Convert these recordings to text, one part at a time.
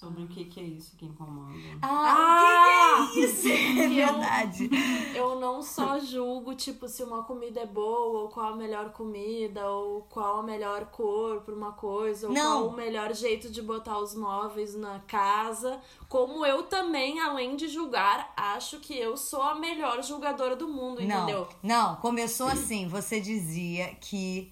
Sobre o que, que é isso que incomoda. Ah, o que, que é isso? É Eu- verdade. Eu não só julgo, tipo, se uma comida é boa, ou qual a melhor comida, ou qual a melhor cor pra uma coisa, ou Não. qual o melhor jeito de botar os móveis na casa. Como eu também, além de julgar, acho que eu sou a melhor julgadora do mundo, entendeu? Não, não, começou assim. Você dizia que.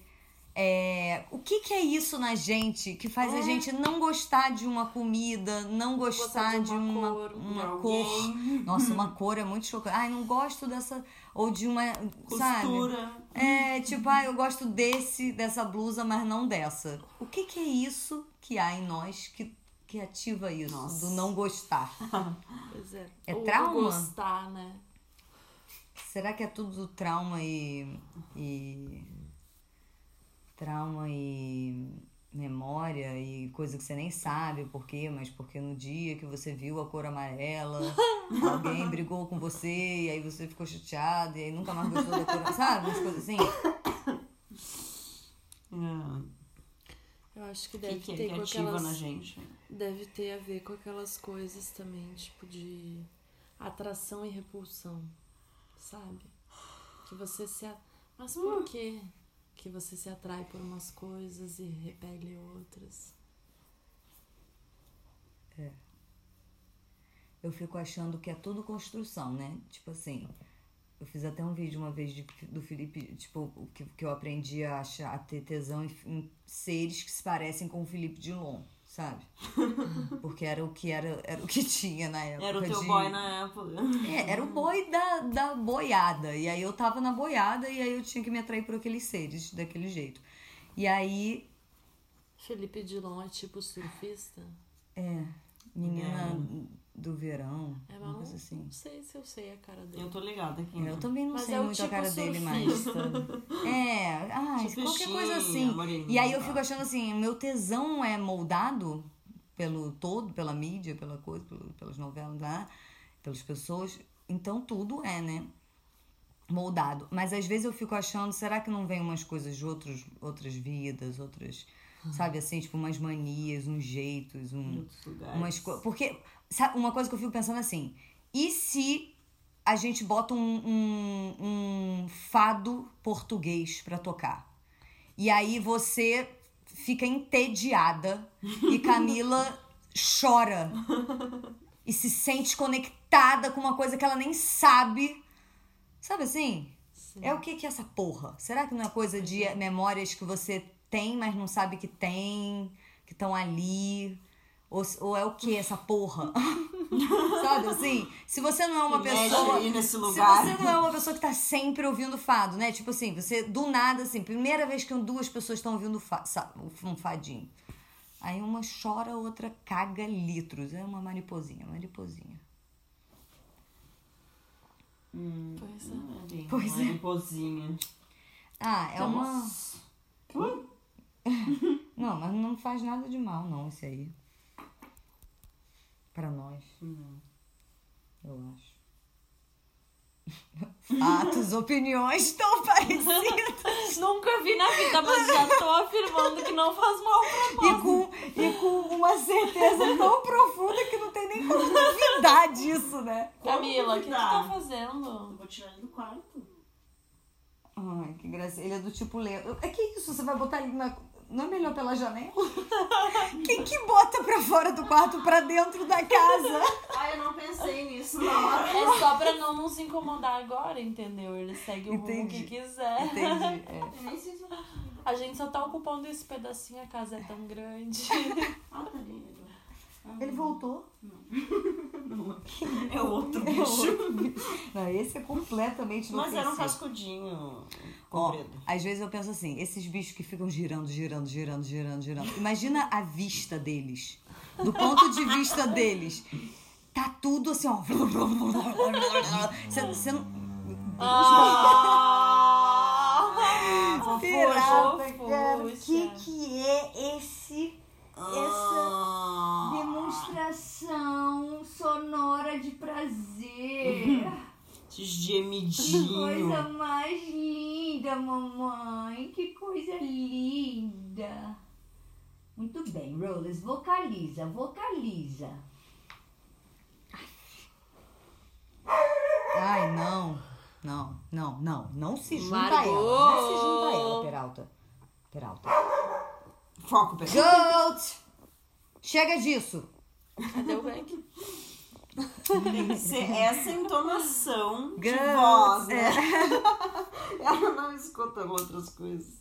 É, o que, que é isso na gente que faz a É. gente não gostar de uma comida, não gostar Gostar de de uma uma, cor, uma cor? Nossa, uma cor é muito chocante. Ai, não gosto dessa. Ou de uma. Sabe? Costura. É, tipo, ah, eu gosto desse, dessa blusa, mas não dessa. O que, que é isso que há em nós que, que ativa isso, Nossa. do não gostar? Pois é. É Ou trauma? gostar, né? Será que é tudo trauma e. e trauma e memória e coisa que você nem sabe por quê, mas porque no dia que você viu a cor amarela, alguém brigou com você e aí você ficou chateado e aí nunca mais gostou da cor, sabe? Umas coisas assim. É. Eu acho que deve que, que, ter que com aquelas. na gente? Deve ter a ver com aquelas coisas também, tipo de atração e repulsão, sabe? Que você se. a- Mas por quê? Que você se atrai por umas coisas e repele outras. Eu fico achando que é tudo construção, né? Tipo assim, eu fiz até um vídeo uma vez de- do Felipe, tipo, que, que eu aprendi a achar, a ter tesão em, em seres que se parecem com o Felipe Dilon, sabe? Porque era o que era, era o que tinha na época. Era o teu de- boy na época. É, era o boi da, da boiada. E aí eu tava na boiada e aí eu tinha que me atrair por aqueles seres daquele jeito. E aí, Felipe Dilon é tipo surfista? é, menina É. do verão, É, mas uma não, coisa assim. não sei se eu sei a cara dele. Eu tô ligada aqui. Eu também não Mas sei é muito a tipo cara dele mais. surfista. É, ai, Tipo qualquer coisa Xinha, assim. moreninha, E aí eu tá. fico achando assim, meu tesão é moldado pelo todo, pela mídia, pela coisa, pelas novelas lá, pelas pessoas. Então tudo é, né? Moldado. Mas às vezes eu fico achando, será que não vem umas coisas de outros, outras vidas, outras, sabe assim, tipo umas manias, uns jeitos, um, umas co- Porque, sabe, uma coisa que eu fico pensando assim, e se a gente bota um, um, um fado português pra tocar? E aí você fica entediada e Camila chora e se sente conectada com uma coisa que ela nem sabe. Sabe assim? Sim. É o que que é essa porra? Será que não é coisa de memórias que você tem, mas não sabe que tem, que estão ali? Ou, ou é o que essa porra? sabe assim? Se você não é uma Que pessoa. aí nesse Se lugar. você não é uma pessoa que tá sempre ouvindo fado, né? Tipo assim, você do nada, assim, primeira vez que duas pessoas estão ouvindo fa um fadinho. Aí uma chora, a outra caga litros. É uma mariposinha, mariposinha. Hum, Pois é. bem Pois uma é. mariposinha. Ah, é uma. Nossa. Não, mas não faz nada de mal, não, esse aí. Pra nós, Não. eu acho. Fatos, opiniões tão parecidas. Nunca vi na vida, mas já tô afirmando que não faz mal pra E com, e com uma certeza tão profunda que não tem nem como duvidar disso, né? Camila, o que tu tá fazendo? Vou tirar ele do quarto. Ai, que graça. Ele é do tipo lento. É que isso? Você vai botar ele na. Não é melhor pela janela? Quem que bota pra fora do quarto pra dentro da casa? Ai, eu não pensei nisso na hora. É só pra não nos incomodar agora, entendeu? Ele segue o rumo Entendi. que quiser. Entendi. É. Eu nem sei se eu consegui. A gente só tá ocupando esse pedacinho, a casa é tão grande. Ah, tá Ah, Ele voltou. não. É outro É bicho. outro bicho. Não, esse é completamente Mas era um cascudinho Ó, às vezes eu penso assim, esses bichos que ficam girando, girando, girando, girando, girando. Imagina a vista deles. Do ponto de vista deles. Tá tudo assim, ó. Você, você não. Ah! Pirata, cara. O que, que é esse. Essa Ah. demonstração sonora de prazer? Esses gemidinhos. Coisa mais linda, mamãe. Que coisa linda. Muito bem, Rollers, vocaliza, vocaliza. Ai, não. Não, não, não. Não se junta a Margot! ela. Não se junta a ela, Peralta. Peralta. Foco, pessoal. Goat! Chega disso. Cadê o Beck? Tem que ser essa entonação de Girls, voz, né? é. Ela não escuta outras coisas.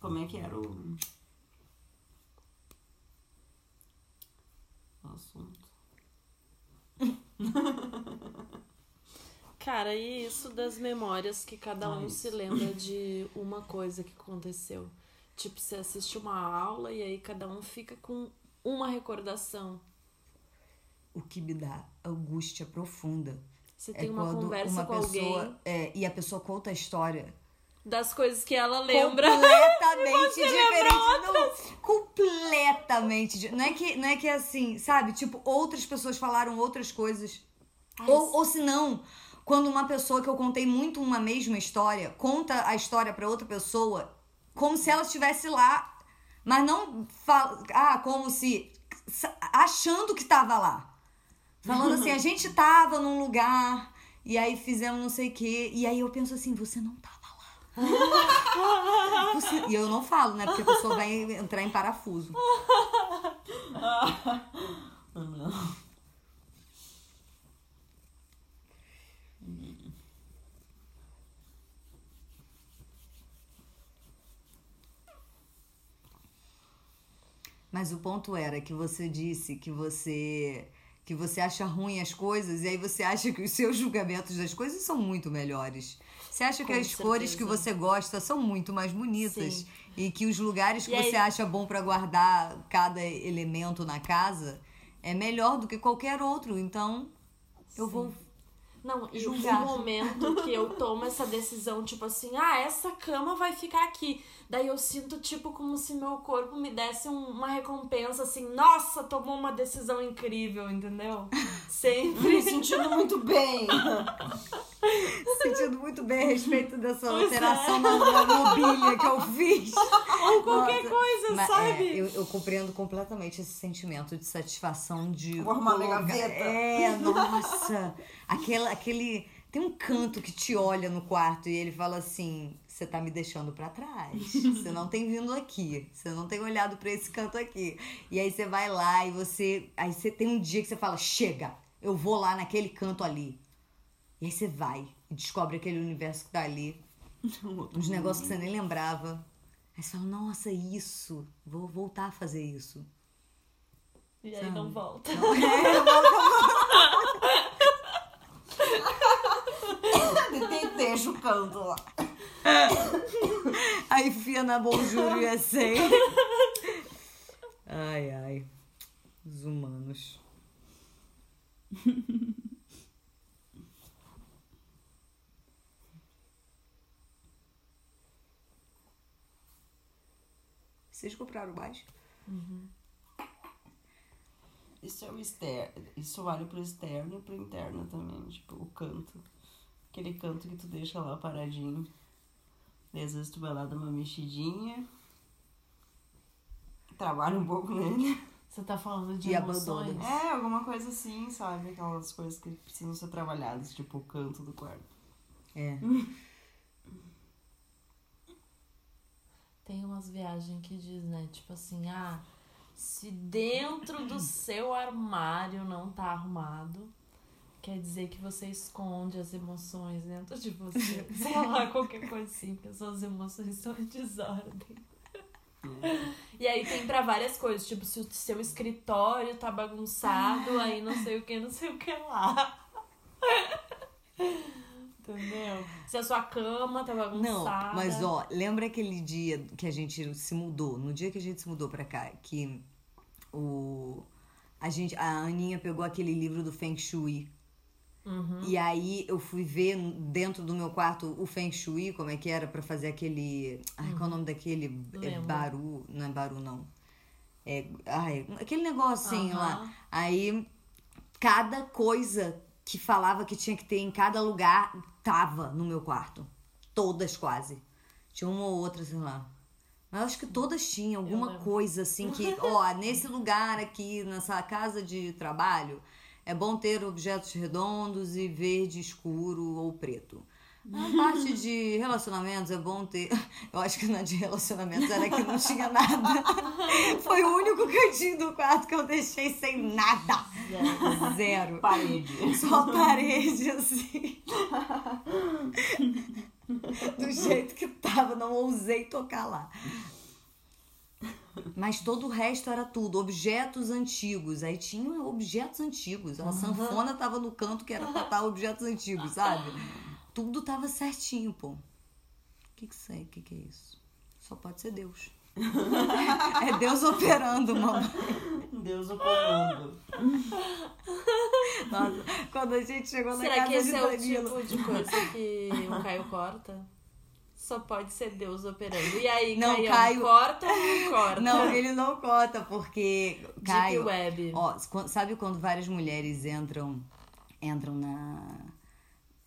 Como é que era o... o assunto? Cara, e isso das memórias que cada um isso. se lembra de uma coisa que aconteceu. Tipo, você assiste uma aula e aí cada um fica com uma recordação. O que me dá angústia profunda. Você é tem uma quando conversa uma com pessoa, alguém é, e a pessoa conta a história das coisas que ela lembra. completamente diferente. Não, completamente. Não é que não é que é assim, sabe? Tipo, outras pessoas falaram outras coisas. Ai, Ou, ou se não, quando uma pessoa que eu contei muito uma mesma história conta a história pra outra pessoa como se ela estivesse lá, mas não fala, ah, como se achando que tava lá. Falando assim, a gente tava num lugar e aí fizemos não sei o quê, e aí eu penso assim, você não tava lá. Você- E eu não falo, né? Porque a pessoa vai entrar em parafuso. Ah, não. Mas o ponto era que você disse que você que você acha ruim as coisas e aí você acha que os seus julgamentos das coisas são muito melhores. Você acha que Com as cores que certeza. você gosta são muito mais bonitas Sim. e que os lugares que E aí- você acha bom pra guardar cada elemento na casa é melhor do que qualquer outro. Então, eu vou Não, e o momento que eu tomo essa decisão, tipo assim, ah, essa cama vai ficar aqui. Daí eu sinto, tipo, como se meu corpo me desse um- uma recompensa, assim, nossa, tomou uma decisão incrível, entendeu? Sempre. Me sentindo muito bem. sentindo muito bem a respeito dessa Pois alteração é. na, mobília que eu fiz. Ou qualquer Nossa, coisa, Mas, sabe? é, eu, eu compreendo completamente esse sentimento de satisfação de. Vou arrumar minha colocar- gaveta. É, nossa. Aquela, aquele. Tem um canto que te olha no quarto e ele fala assim: você tá me deixando pra trás. Você não tem vindo aqui. Você não tem olhado pra esse canto aqui. E aí você vai lá e você. Aí você tem um dia que você fala: chega, eu vou lá naquele canto ali. E aí você vai e descobre aquele universo que tá ali. Uns negócios que você nem lembrava. Aí você fala, nossa, isso. Vou voltar a fazer isso. E aí não volta. De- Deixa o canto lá. Aí enfia na Bonjour USA. Ai, ai. Os humanos. Vocês compraram mais? Isso é o externo. Isso vale pro externo e pro interno também. Tipo, o canto. Aquele canto que tu deixa lá paradinho. Daí, às vezes tu vai lá dar uma mexidinha. Trabalha um pouco nele. Você tá falando de E emoções? abandona. É, alguma coisa assim, sabe? Aquelas coisas que precisam ser trabalhadas, tipo o canto do quarto. É. Tem umas viagens que diz, né? Tipo assim, ah, se dentro do seu armário não tá arrumado, quer dizer que você esconde as emoções dentro de você. Sei lá, qualquer coisa assim, que as suas emoções estão em desordem. E aí tem pra várias coisas, tipo, se o seu escritório tá bagunçado, aí não sei o que, não sei o que lá. Entendeu? Se a sua cama tá Não, bagunçada. mas ó, lembra aquele dia que a gente se mudou? No dia que a gente se mudou pra cá, que o a gente a Aninha pegou aquele livro do Feng Shui. Uhum. E aí eu fui ver dentro do meu quarto o Feng Shui, como é que era pra fazer aquele, ai, qual é o nome daquele é baru, não é baru não. É, ai, aquele negocinho lá. Aham. Aí cada coisa que falava que tinha que ter em cada lugar tava no meu quarto. Todas quase. Tinha uma ou outra, sei lá. Mas eu acho que todas tinham alguma coisa assim que, ó, nesse lugar aqui, nessa casa de trabalho, é bom ter objetos redondos e verde escuro ou preto. Na parte de relacionamentos é bom ter. Eu acho que na de relacionamentos era que não tinha nada. Foi o único cantinho do quarto que eu deixei sem nada. Zero. Parede. Só parede, assim. Do jeito que tava, não ousei tocar lá. Mas todo o resto era tudo, objetos antigos. Aí tinha objetos antigos. A sanfona tava no canto que era pra estar objetos antigos, sabe? Tudo tava certinho, pô. O que que sei? O que que é isso? Só pode ser Deus. É Deus operando, mamãe. Deus o comando. Nossa, quando a gente chegou na Será casa que esse de é o tipo de coisa que o Caio corta? Só pode ser Deus operando. E aí, Não, Caio, Caio- corta ou não corta? Não, ele não conta, porque. Deep Caio, Web. Ó, sabe quando várias mulheres entram entram na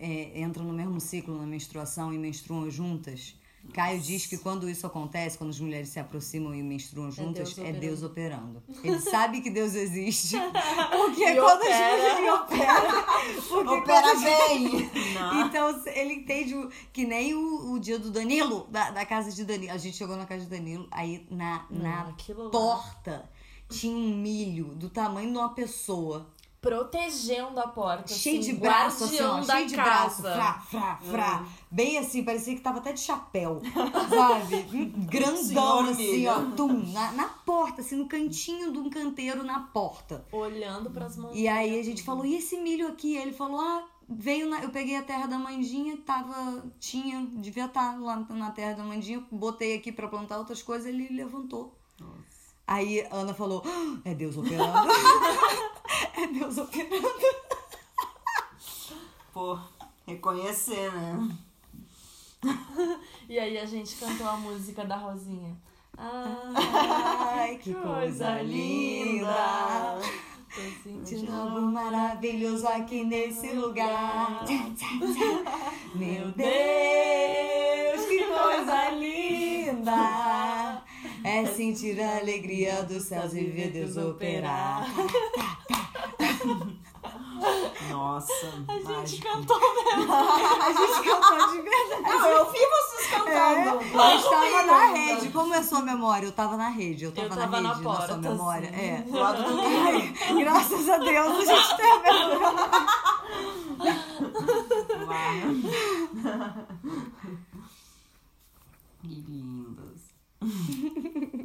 é, entram no mesmo ciclo na menstruação e menstruam juntas? Caio diz que quando isso acontece, quando as mulheres se aproximam e menstruam juntas, Deus é. Deus operando. Ele sabe que Deus existe, porque E quando opera. as mulheres opera, porque Opera quando bem! Não. então, ele entende o- que nem o, o dia do Danilo, da, da casa de Danilo. A gente chegou na casa de Danilo, aí na, na aquilo lá. porta tinha um milho do tamanho de uma pessoa. Protegendo a porta. cheio assim, de braço, assim, ó, da cheio de braço. casa. Frá, frá, frá. Bem assim, parecia que tava até de chapéu, sabe? Grandão, assim, ó. Tum, na, na porta, assim, no cantinho de um canteiro na porta. Olhando pras mãos. E aí a gente falou, e esse milho aqui? Ele falou, ah, veio na... Eu peguei a terra da mandinha, tava. Tinha, devia estar lá na terra da mandinha, botei aqui pra plantar outras coisas, ele levantou. Aí a Ana falou, "Ah, é Deus operando. é Deus operando. Pô, reconhecer, né? E aí a gente cantou a música da Rosinha. Ai, que coisa linda. Sentindo algo maravilhoso aqui nesse lugar. Meu Deus, que coisa linda! Sentir a alegria dos céus e ver Deus operar. Nossa, A gente mágico. cantou mesmo. A gente cantou de verdade. Não, eu vi vocês cantando. É, eu estava na rede. Como é a sua memória? Eu estava na rede. Eu Eu estava tava na na rede, na, sua porta, memória. assim. É. Do lado do Ai, graças a Deus a gente tem a memória. Que lindas.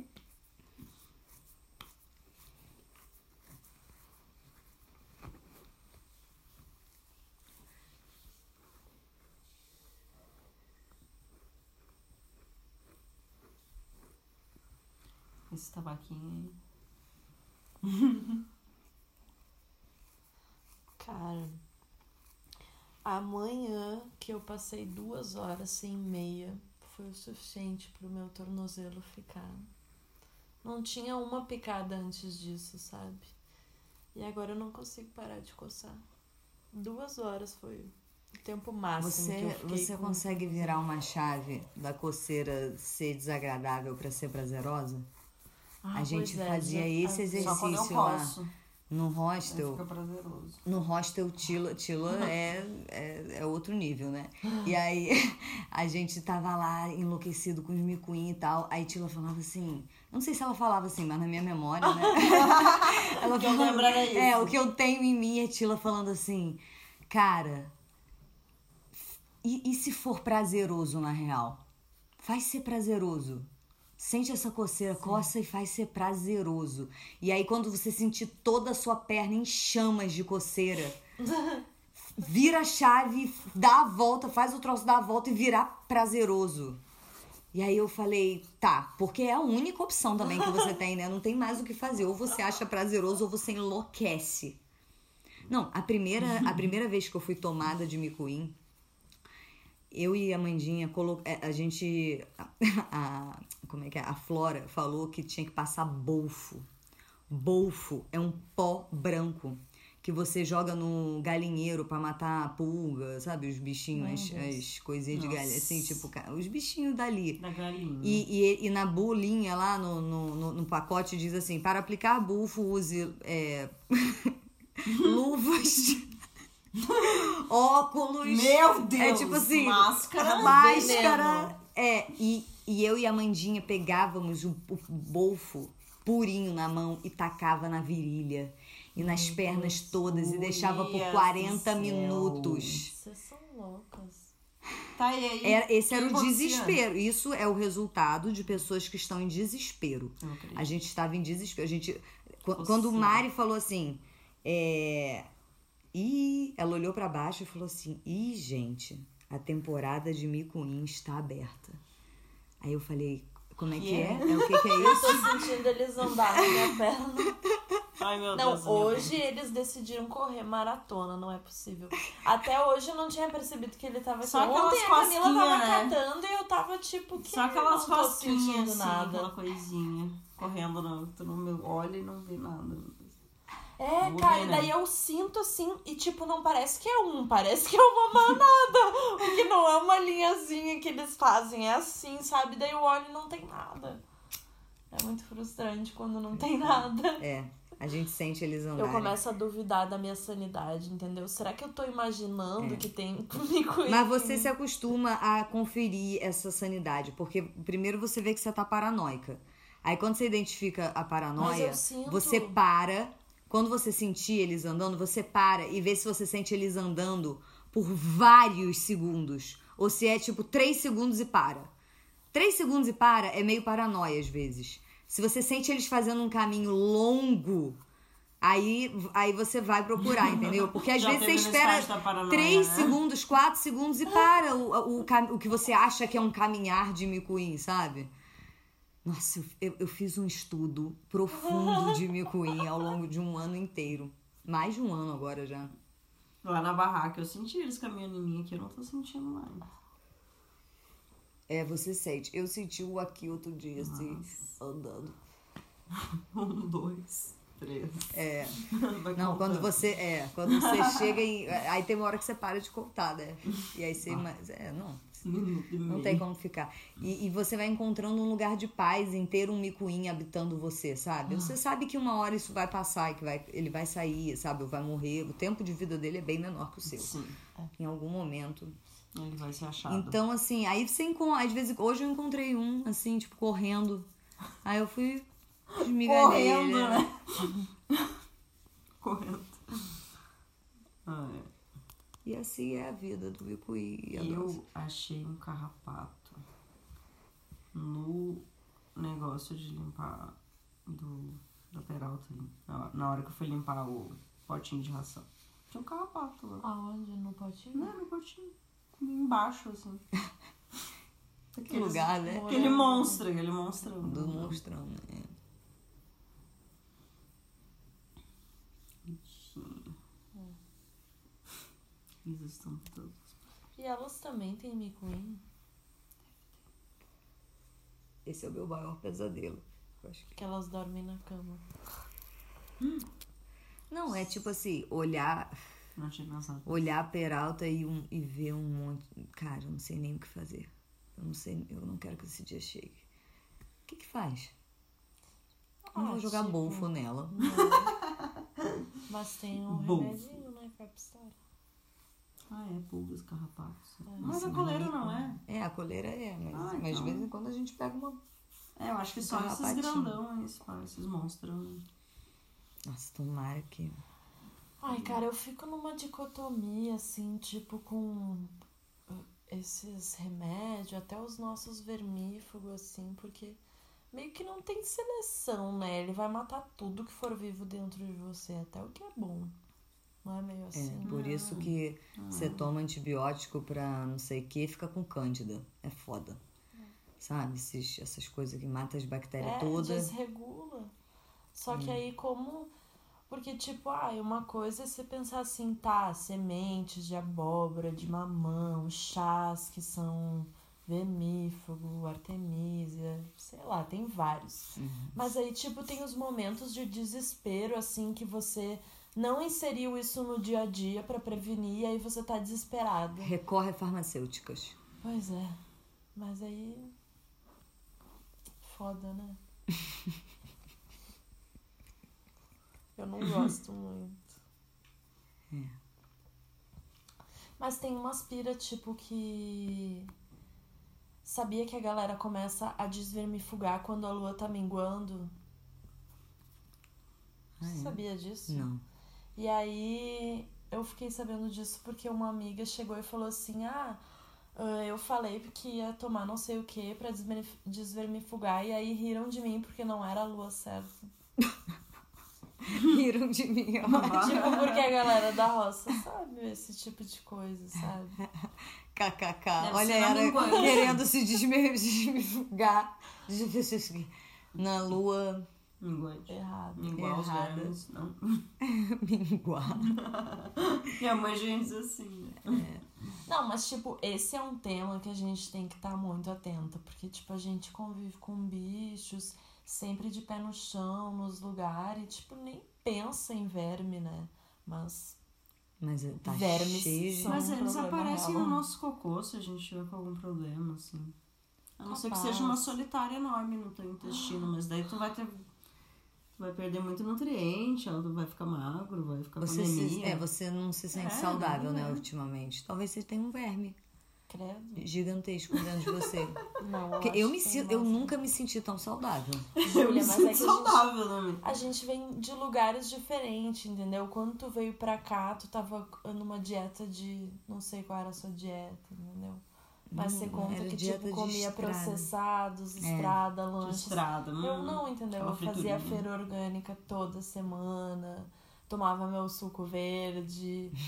Esse tabaquinho aí. Cara, amanhã que eu passei duas horas sem meia foi o suficiente pro meu tornozelo ficar. Não tinha uma picada antes disso, sabe? E agora eu não consigo parar de coçar. Duas horas foi o tempo máximo que eu Você, você com- consegue virar uma chave da coceira ser desagradável para ser prazerosa? Ah, a gente é, fazia já- esse Exercício lá. No hostel, fica prazeroso. no hostel Tila, Tila é, é, é outro nível, né? E aí a gente tava lá enlouquecido com os micuim e tal. Aí Tila falava assim, não sei se ela falava assim, mas na minha memória, né? ela que eu lembro era isso. É, o que eu tenho em mim é Tila falando assim, cara, e, e se for prazeroso na real? Faz ser prazeroso. Sente essa coceira, coça e faz ser prazeroso. E aí, quando você sentir toda a sua perna em chamas de coceira, vira a chave, dá a volta, faz o troço dar a volta e virar prazeroso. E aí eu falei, tá, porque é a única opção também que você tem, né? Não tem mais o que fazer. Ou você acha prazeroso ou você enlouquece. Não, a primeira, a primeira vez que eu fui tomada de micuim, eu e a Mandinha, colo... é, a gente. A, a- como é que é? A Flora falou que tinha que passar bolfo. Bolfo é um pó branco que você joga no galinheiro pra matar a pulga, sabe? Os bichinhos, as, as coisinhas de Nossa. galinha, assim, tipo, os bichinhos dali. Da galinha. E, e, e na bolinha lá no, no, no, pacote diz assim: para aplicar bufo, use é, luvas, óculos. Meu Deus! É tipo assim, Máscara. máscara. veneno. É, e, e eu e a Mandinha pegávamos o, o bolfo purinho na mão e tacava na virilha e nas pernas todas e deixava por Gurias 40 do céu. minutos. Vocês são loucas. Tá e aí. Era, esse era o desespero. Isso é o resultado de pessoas que estão em desespero. A gente estava em desespero. A gente, qu- Você. quando o Mari falou assim, é, e ela olhou pra baixo e falou assim: Ih, gente, a temporada de Micuim está aberta. Aí eu falei: Como é que Que é? é? é? O que, que é Eu isso? tô sentindo eles andar na minha perna. Ai, meu Não, Deus. meu hoje eles decidiram correr maratona, não é possível. Até hoje eu não tinha percebido que ele tava. Só aquelas Ontem a Camila tava né? catando e eu tava tipo, que Só aquelas não tô rosquinhas, sentindo assim, nada. aquela coisinha correndo no, tu no meu olho e não vê nada. É, cara, ver, e né? daí eu sinto assim, e tipo, não parece que é um, parece que é uma manada. o que não é uma linhazinha que eles fazem, é assim, sabe? Daí eu olho e não tem nada. É muito frustrante quando não tem nada. É, a gente sente eles Eu andarem. começo a duvidar da minha sanidade, entendeu? Será que eu tô imaginando É. que tem comigo isso? Mas você se acostuma a conferir essa sanidade, porque primeiro você vê que você tá paranoica. Aí quando você identifica a paranoia, eu sinto. você para. Quando você sentir eles andando, você para e vê se você sente eles andando por vários segundos. Ou se é tipo três segundos e para. Três segundos e para é meio paranoia às vezes. Se você sente eles fazendo um caminho longo, aí, aí você vai procurar, entendeu? Porque às Já vezes você espera paranoia, três né? segundos, quatro segundos e para o, o, cam- o que você acha que é um caminhar de micuim, sabe? Nossa, eu, eu, fiz um estudo profundo de micuim ao longo de um ano inteiro. Mais de um ano agora já. Lá na barraca eu senti eles caminhando em mim aqui, eu não tô sentindo mais. É, você sente. Eu senti o aqui outro dia, assim, andando. Um, dois, três. É. Vai Não, quando contando. você. É, quando você chega em. Aí tem uma hora que você para de contar, né? E aí você. Mas, é, não. Não meio. tem como ficar. E, e você vai encontrando um lugar de paz em ter um micuim habitando você, sabe? Você sabe que uma hora isso vai passar, e que vai, ele vai sair, sabe? Ou vai morrer. O tempo de vida dele é bem menor que o seu. Sim, Em algum momento. ele vai ser achado. Então, assim, aí você encontra. Às vezes, hoje eu encontrei um, assim, tipo, correndo. Aí eu fui. Correndo, né? Correndo. Ah, é. E assim é a vida do e nossa. Eu achei um carrapato no negócio de limpar do, da peralta ali. Na, hora que eu fui limpar o potinho de ração. Tinha um carrapato lá. Aonde? No potinho? Não, no potinho. Embaixo, assim. Que Aqueles- lugar, né? Aquele monstro, aquele monstrão. Do monstrão, né? Eles estão todos. E elas também têm micuim? Esse é o meu maior pesadelo. Eu acho que- Que elas dormem na cama. Não, é tipo assim, olhar, Não tinha pensado. olhar a peralta e, um, e ver um monte. Cara, eu não sei nem o que fazer. Eu não sei, eu não quero que esse dia chegue. O que que faz? Eu não Ah, vou jogar tipo, bolfo nela. Mas tem um Bom. remedinho, né? Capstar. Ah, é, pulgas, carrapatos. É. Mas a coleira não é. É, a coleira é, mas, Ah, mas de então. vez em quando a gente pega uma. É, eu acho que só esses grandão, esses, esses monstros. Nossa, tomara que. Ai, cara, eu fico numa dicotomia, assim, tipo, com uh, esses remédios, até os nossos vermífugos, assim, porque meio que não tem seleção, né? Ele vai matar tudo que for vivo dentro de você, até o que é bom. Não é meio É, assim? por isso que você toma antibiótico pra não sei o que, fica com cândida. É foda. Sabe? Esses, essas coisas que matam as bactérias É, todas. desregula. Só que aí como. Porque, tipo, ah, uma coisa é você pensar assim, tá, sementes de abóbora, de mamão, chás que são vermífugo, artemisia, sei lá, tem vários. Mas aí, tipo, tem os momentos de desespero, assim, que você não inseriu isso no dia a dia pra prevenir e aí você tá desesperado. Recorre a farmacêuticas. Pois é. Mas aí. Foda, né? Eu não gosto muito. É. Mas tem umas pira, tipo, que. Sabia que a galera começa a desvermifugar quando a lua tá minguando? Ah, é? Sabia disso? Não. E aí eu fiquei sabendo disso porque uma amiga chegou e falou assim: Ah, eu falei que ia tomar não sei o que pra desvermif- desvermifugar, e aí riram de mim porque não era a lua certa. Riram de mim, ó. tipo, porque a galera da roça sabe esse tipo de coisa, sabe? KKK. Olha ela querendo se desmifugar. Na lua Minguante. Errado. Minguar os vermes, não. minguar. Minha mãe já diz assim, né? Não, mas tipo, esse é um tema que a gente tem que estar muito atenta, porque tipo, a gente convive com bichos, sempre de pé no chão, nos lugares, tipo, nem pensa em verme, né? Mas Mas tá Vermes cheio Mas um eles aparecem real. no nosso cocô se a gente tiver com algum problema, assim. A não ser que Capaz. seja uma solitária enorme no teu intestino, mas daí tu vai ter. Vai perder muito nutriente, tu vai ficar magro, vai ficar Você, com se, é, você não se sente É, saudável, né, é. ultimamente. Talvez você tenha um verme credo. gigantesco dentro de você. Não, acho eu, me tem eu nunca me senti tão saudável. Eu me Júlia, mas sinto é que a gente- saudável também. A gente vem de lugares diferentes, entendeu? Quando tu veio pra cá, tu tava numa dieta de. Não sei qual era a sua dieta, entendeu? Mas Não, você conta que, tipo, comia estrada. processados, É, estrada, De lanches. estrada. Eu hum, não, entendeu? Eu fazia friturinha. feira orgânica toda semana, tomava meu suco verde.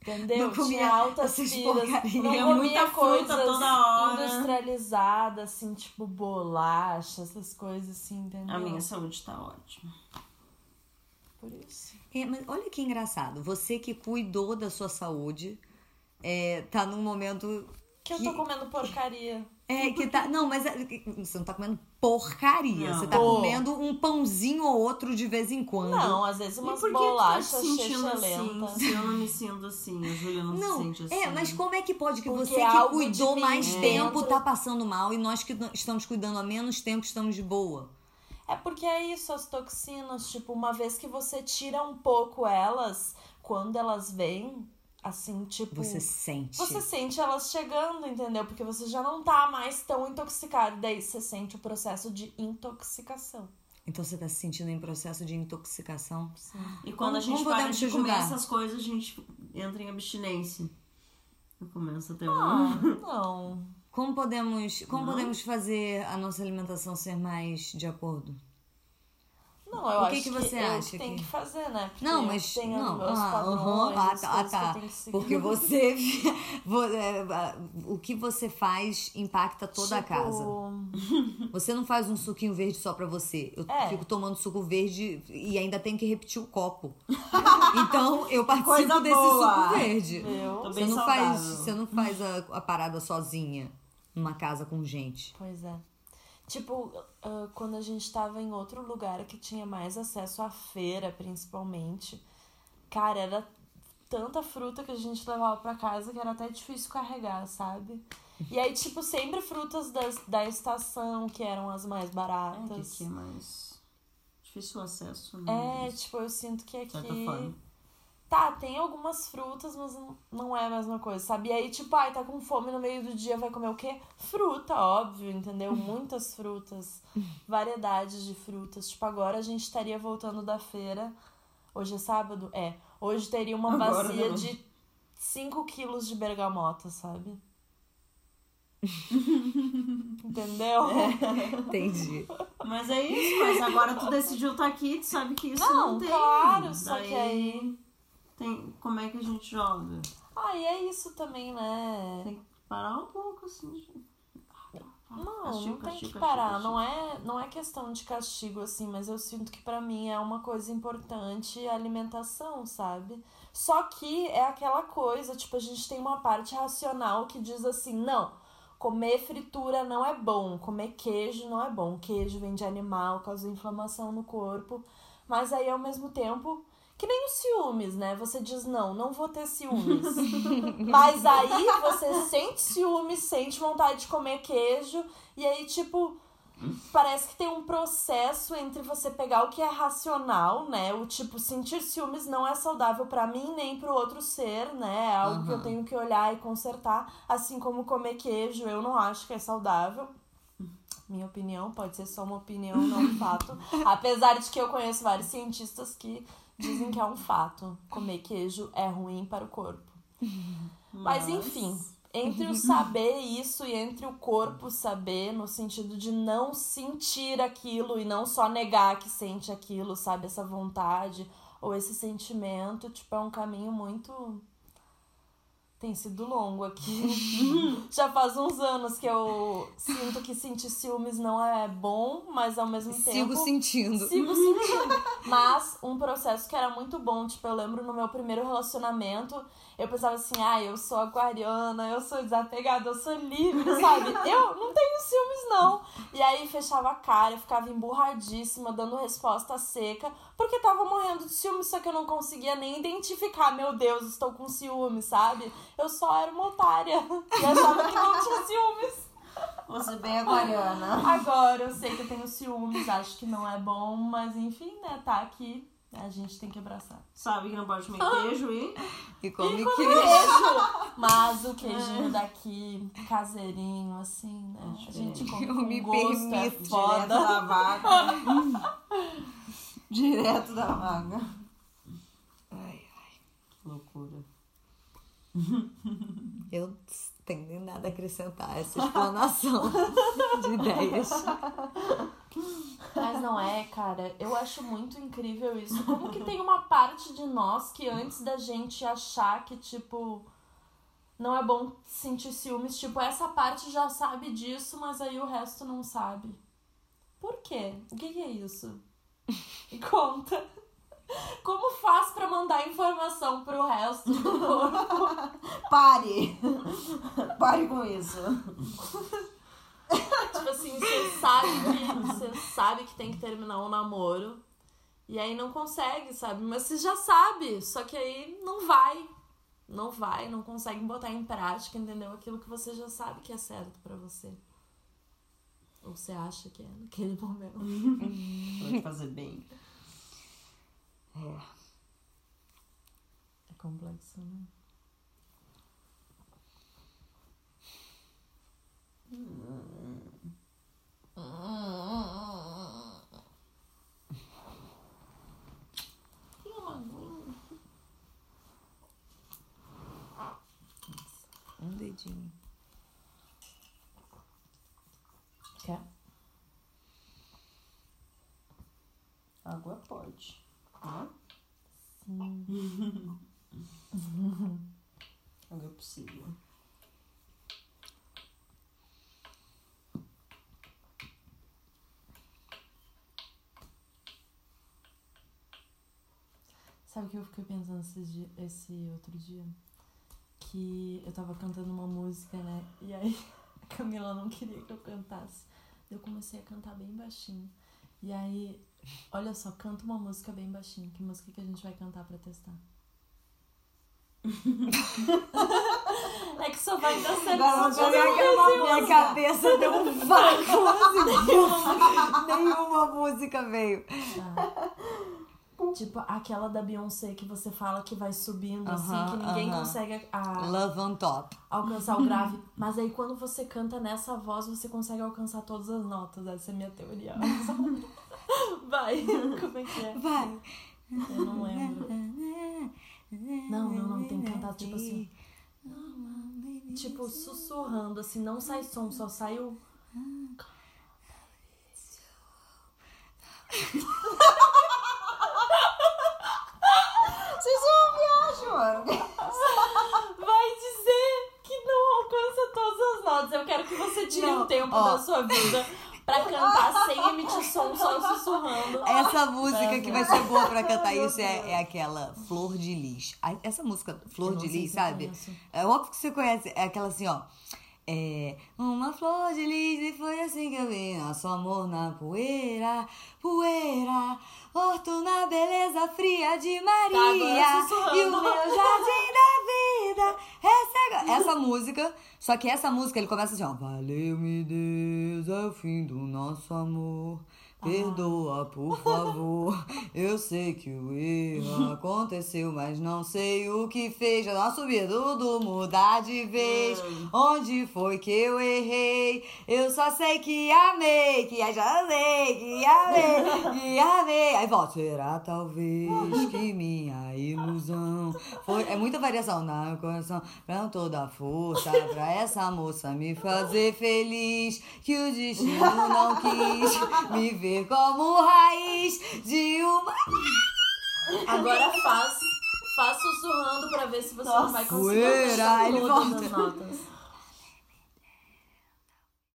Entendeu? Não comia Tinha altas piras. Não Comia comia muita coisas toda hora. industrializadas, assim, tipo bolacha, essas coisas assim, entendeu? A minha saúde tá ótima. Por isso. É, mas olha que engraçado. Você que cuidou da sua saúde, é, tá num momento Que eu tô comendo porcaria. É, que tá. Não, mas é- você não tá comendo porcaria. Não. Você tá Tô. comendo um pãozinho ou outro de vez em quando. Não, às vezes umas que tá bolachas sentindo lenta. assim? Se eu não me sinto assim, a Júlia não, Não, se sente assim. é, mas como é que pode que Porque você que algo cuidou mais tempo tá passando mal e nós que estamos cuidando há menos tempo estamos de boa? É porque é isso, as toxinas, tipo, uma vez que você tira um pouco elas, quando elas vêm, assim, tipo. Você sente. Você sente elas chegando, entendeu? Porque você já não tá mais tão intoxicado. Daí você sente o processo de intoxicação. Então você tá se sentindo em processo de intoxicação? Sim. E quando Como- a gente para de comer essas coisas, a gente entra em abstinência. Eu começo a ter Ah, um... não. Como podemos, como Não? podemos fazer a nossa alimentação ser mais de acordo? Não, eu O acho que que você eu acha que tem que- que fazer, né? Porque Não, mas tenho não, meus ah, padrões, ah, tá, que tá. que. Porque você, vo- é, o que você faz impacta toda a Tipo, casa. Você não faz um suquinho verde só pra você. Eu É. fico tomando suco verde e ainda tenho que repetir o copo. então eu participo Coisa desse boa. suco verde. Eu? Você não saudável. faz, você não faz a, a parada sozinha numa casa com gente. Pois é. Tipo, ah, quando a gente tava em outro lugar que tinha mais acesso à feira, principalmente, cara, era tanta fruta que a gente levava pra casa que era até difícil carregar, sabe? E aí, tipo, sempre frutas das, da estação, que eram as mais É que baratas. aqui é mais difícil o acesso, né? É, tipo, eu sinto que aqui. Tá, tem algumas frutas, mas não- não é a mesma coisa, sabe? E aí, tipo, ai, tá com fome no meio do dia, vai comer o quê? Fruta, óbvio, entendeu? Muitas frutas, variedades de frutas. Tipo, agora a gente estaria voltando da feira. Hoje é sábado? É. Hoje teria uma Agora, bacia né? de 5 quilos de bergamota, sabe? Entendeu? Entendi. Mas é isso, mas agora tu decidiu estar aqui, tu sabe que isso não, Não, tem. claro, só Daí que aí- Tem, como é que a gente joga? Ah, e é isso também, né? Tem que parar um pouco, assim. Não, Castigo, não tem castigo, que parar. castigo. Não é, não é questão de castigo, assim, mas eu sinto que pra mim é uma coisa importante a alimentação, sabe? Só que é aquela coisa, tipo, a gente tem uma parte racional que diz assim, não, comer fritura não é bom, comer queijo não é bom. Queijo vem de animal, causa inflamação no corpo. Mas aí, ao mesmo tempo Que nem os ciúmes, né? Você diz, não, não vou ter ciúmes. Mas aí você sente ciúmes, sente vontade de comer queijo. E aí, tipo, parece que tem um processo entre você pegar o que é racional, né? O tipo, sentir ciúmes não é saudável para mim nem pro outro ser, né? É algo que eu tenho que olhar e consertar. Assim como comer queijo, eu não acho que é saudável. Minha opinião, pode ser só uma opinião, não um fato. Apesar de que eu conheço vários cientistas que dizem que é um fato. Comer queijo é ruim para o corpo. Mas, enfim, entre o saber isso e entre o corpo saber, no sentido de não sentir aquilo e não só negar que sente aquilo, sabe? Essa vontade ou esse sentimento, tipo, é um caminho muito. Tem sido longo aqui. Já faz uns anos que eu sinto que sentir ciúmes não é bom, mas ao mesmo tempo. Sigo sentindo. Sigo sentindo. Mas um processo que era muito bom, tipo, eu lembro no meu primeiro relacionamento, eu pensava assim, ah, eu sou aquariana, eu sou desapegada, eu sou livre, sabe? Eu não tenho ciúmes, não. E aí fechava a cara, eu ficava emburradíssima, dando resposta seca, porque tava morrendo de ciúmes, só que eu não conseguia nem identificar, meu Deus, estou com ciúmes, sabe? Eu só era uma otária e achava que não tinha ciúmes. Você bem aquariana. Agora eu sei que eu tenho ciúmes, acho que não é bom, mas enfim, né, tá aqui. A gente tem que abraçar. Sabe que não pode comer queijo e. E come E com queijo. queijo. Mas o queijinho daqui, caseirinho, assim, né? A gente come Eu com me gosto, é permito. Direto foda. da vaga. Direto da vaga. Ai, Que loucura. eu tenho nada a acrescentar a essa explanação de ideias. Mas não é, cara. Eu acho muito incrível isso. Como que tem uma parte de nós que antes da gente achar que, tipo, não é bom sentir ciúmes, tipo, essa parte já sabe disso, mas aí o resto não sabe. Por quê? O que, é isso? Conta. Como faz pra mandar informação pro resto do corpo? Pare! Pare com isso. Tipo assim, você sabe que você sabe que tem que terminar um namoro e aí não consegue, sabe? Mas você já sabe, só que aí não vai. Não vai, não consegue botar em prática, entendeu? Aquilo que você já sabe que é certo pra você. Ou você acha que é naquele momento. Vai fazer bem. É. É complexo, né? Aguinha. Um dedinho. Quer? Água pode. Né? Sim. Água é possível. Sabe que eu fiquei pensando esses dia, esse outro dia? Que eu tava cantando uma música, né? E aí a Camila não queria que eu cantasse. Eu comecei a cantar bem baixinho. E aí, olha só, canta uma música bem baixinho. Que música que a gente vai cantar pra testar? é que só vai dar certo Agora se tiver uma. Minha cabeça deu um vácuo. Nenhuma música veio. Tá. Tipo, aquela da Beyoncé que você fala que vai subindo assim, Aham, que ninguém aham. consegue a, Love on top. alcançar o grave. Mas aí quando você canta nessa voz, você consegue alcançar todas as notas. Essa é a minha teoria. Vai, como é que é? Vai. Eu não lembro. Não, não, não, tem que cantar tipo assim. Tipo, sussurrando, assim, não sai som, só sai o. Vocês são uma viagem, mano. Vai dizer que não alcança todas as notas. Eu quero que você tire Não, um tempo ó. da sua vida pra cantar sem emitir som, só sussurrando. Essa música que vai ser boa pra cantar isso é, é aquela Flor de Lis. Essa música, Flor de Lis, sabe? conheço. É óbvio que você conhece. É aquela assim, ó. É, uma flor de lis e foi assim que eu vi nosso amor na poeira, poeira, horto na beleza fria de Maria sussurrando. e o meu jardim da vida. Essa, é essa música, só que essa música ele começa assim, ó, valeu-me Deus, é o fim do nosso amor. Perdoa, por favor. Eu sei que o erro aconteceu, mas não sei o que fez. Já subida, tudo mudar de vez. Onde foi que eu errei? Eu só sei que amei, que já sei que amei, que amei. Aí volta, será talvez que minha ilusão foi. É muita variação meu coração, pra toda a força, pra essa moça me fazer feliz. Que o destino não quis me ver como raiz de uma. Agora faz. Faz sussurrando pra ver se você não vai conseguir ele volta.